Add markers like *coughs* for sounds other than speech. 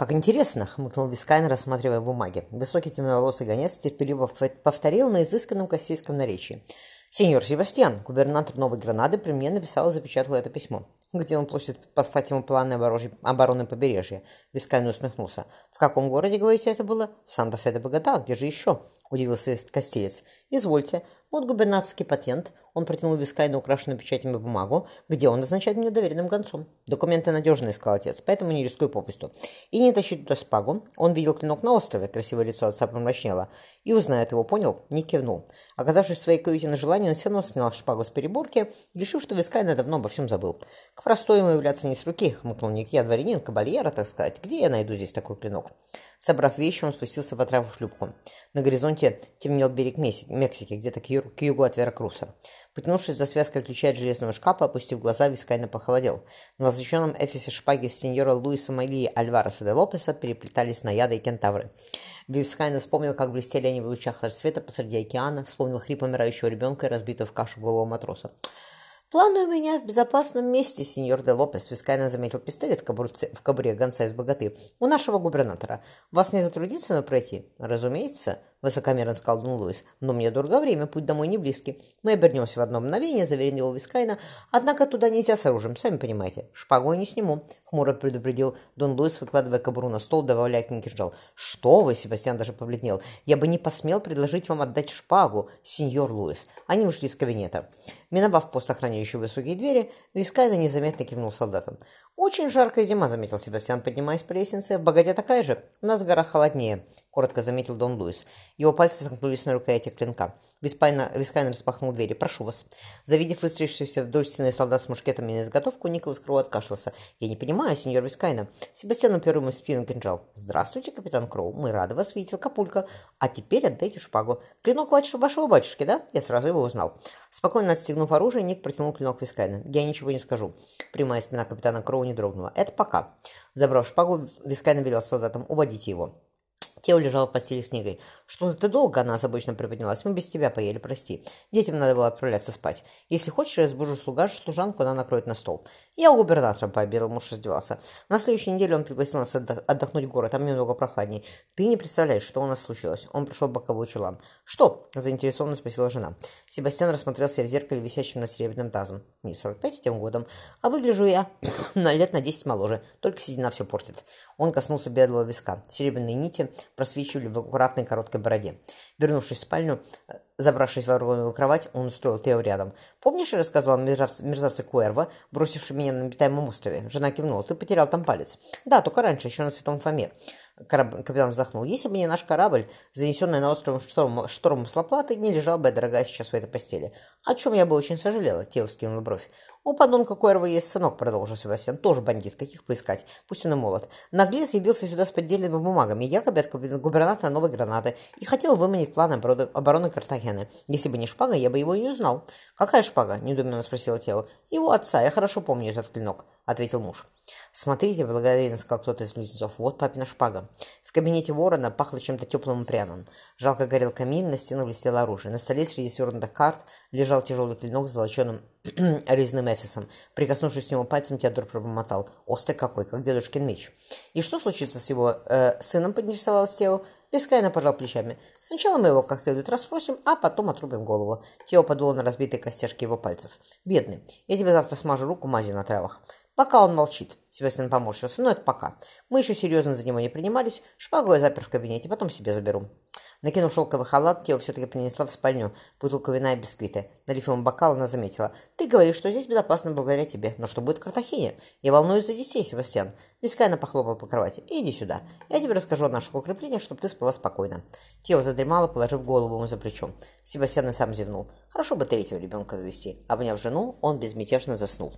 «Как интересно!» — хмыкнул Вискайно, рассматривая бумаги. Высокий темноволосый гонец терпеливо повторил на изысканном кастильском наречии. «Сеньор Себастьян, губернатор Новой Гранады при мне написал и запечатал это письмо. Где он просит послать ему планы обороны побережья?» Вискайно усмехнулся. «В каком городе, говорите, это было?» «В Санта-Фе-де-Богота. Где же еще?» — удивился кастилец. «Извольте. Вот губернаторский патент». Он протянул Вискайно украшенную печатями бумагу, где он назначает меня доверенным гонцом. «Документы надежные», — сказал отец, — «поэтому не рискую попусту». И не тащить туда шпагу. Он видел клинок на острове, красивое лицо отца помрачнело. И, узнает его, понял, не кивнул. Оказавшись в своей каюте на «Желании», он все равно снял шпагу с переборки, решив, что Вискайно давно обо всем забыл. «К простой ему являться не с руки», — хмыкнул Ник. «Я дворянин, кабальеро, так сказать. Где я найду здесь такой клинок?» Собрав вещи, он спустился по трапу в шлюпку. На горизонте темнел берег Мексики, где-то к, ю- к югу от Веракруса. Потянувшись за связкой ключа от железного шкафа, опустив глаза, Вискайно похолодел. На золоченом эфесе шпаги сеньора Луиса Марии Альвареса де Лопеса переплетались наяды и кентавры. Вискайно вспомнил, как блестели они в лучах рассвета посреди океана, вспомнил хрип умирающего ребенка и разбитую в кашу голову матроса. «Планы у меня в безопасном месте, сеньор де Лопес», — Вискайно заметил пистолет в, кобурце, в кобуре гонца из Боготы. «У нашего губернатора. Вас не затруднится на пройти?» «Разумеется», — высокомерно Дон Луис. «Но мне дорого время, путь домой не близкий. Мы обернемся в одно мгновение», — заверил его Вискайно. «Однако туда нельзя с оружием, сами понимаете. Шпагу я не сниму», — хмуро предупредил Дон Луис, выкладывая кобуру на стол, добавляя к ней кинжал. «Что вы?» — Себастьян даже побледнел. «Я бы не посмел предложить вам отдать шпагу, сеньор Луис». Они вышли из кабинета. Миновав пост, охраняющий высокие двери, Вискайна незаметно кивнул солдатам. «Очень жаркая зима», — заметил Себастьян, поднимаясь по лестнице. «В Богате такая же. У нас в горах холоднее», — коротко заметил Дон Луис. Его пальцы сомкнулись на рукояти клинка. Вискайно распахнул двери. «Прошу вас». Завидев выстроившихся вдоль стены солдат с мушкетами на изготовку, Николас Кроу откашлялся. «Я не понимаю, сеньор Вискайно». Себастьян упер ему в спину кинжал. «Здравствуйте, капитан Кроу. Мы рады вас видеть в Акапулько. А теперь отдайте шпагу. Клинок вашего батюшки, да? Я сразу его узнал». Спокойно отстегнув оружие, Ник протянул клинок Вискайно. «Я ничего не скажу». Прямая спина капитана Кроу не дрогнула. «Это пока». Забрав шпагу, Вискайно велел солдатам «Уводите его». Тео лежал в постели с Нигой. «Что ты долго?» Она озабоченно приподнялась. «Мы без тебя поели, прости. Детям надо было отправляться спать. Если хочешь, я разбужу слуга, служанку она накроет на стол». «Я у губернатора пообедал», муж раздевался. На следующей неделе он пригласил нас отдохнуть в город, там немного прохладнее. «Ты не представляешь, что у нас случилось». Он пришел в боковой чулан. «Что?» – заинтересованно спросила жена. Себастьян рассмотрел себя в зеркале, висящем над серебряным тазом. «Не 45 тем годом, а выгляжу я *coughs* на лет на 10 моложе, только седина все портит». Он коснулся бедлого виска. Серебряные нити просвечивали в аккуратной короткой бороде. Вернувшись в спальню, забравшись в огромную кровать, он устроил Тео рядом. «Помнишь, я рассказывал мерзавце, мерзавце Куэрво, бросившем меня на обитаемом острове?» Жена кивнула. «Ты потерял там палец». «Да, только раньше, еще на Святом Фоме». Кораб... Капитан вздохнул. «Если бы не наш корабль, занесенный на остров шторм... штормом с лоплатой, не лежал бы дорогая, сейчас в этой постели. О чем я бы очень сожалела», — Тео вскинул бровь. «У подонка Куэрва есть сынок», — продолжил Себастьян. «Тоже бандит. Каких поискать? Пусть он и молод. Наглец явился сюда с поддельными бумагами, якобы от губернатора Новой Гранады, и хотел выманить план обороны Картахены. Если бы не шпага, я бы его и не узнал». «Какая шпага?» — недуменно спросила Тео. «Его отца. Я хорошо помню этот клинок», — ответил муж. «Смотрите», — благодаренно сказал кто-то из близнецов, — «вот папина шпага». В кабинете ворона пахло чем-то теплым и пряным. Жалко горел камин, на стену блестело оружие. На столе среди свернутых карт лежал тяжелый клинок с золоченым *clears throat* резным эфисом. Прикоснувшись к нему пальцем, Теодор пробормотал. «Острый какой, как дедушкин меч». «И что случится с его э, сыном?» — поинтересовалась Тео. Вискайна пожал плечами. «Сначала мы его как следует расспросим, а потом отрубим голову». Тео подуло на разбитые костяшки его пальцев. «Бедный, я тебе завтра смажу руку мазью на травах». Пока он молчит. Себастьян поморщился. Но это пока. Мы еще серьезно за него не принимались. Шпагу я запер в кабинете, потом себе заберу. Накинув шелковый халат, Тео все-таки принесла в спальню бутылку вина и бисквиты. Налив ему бокал, она заметила. «Ты говоришь, что здесь безопасно благодаря тебе. Но что будет в Картахене? Я волнуюсь за детей, Себастьян». Вискайна похлопал по кровати. «Иди сюда. Я тебе расскажу о наших укреплениях, чтобы ты спала спокойно». Тео задремала, положив голову ему за плечо. Себастьян и сам зевнул. Хорошо бы третьего ребенка завести. Обняв жену, он безмятежно заснул.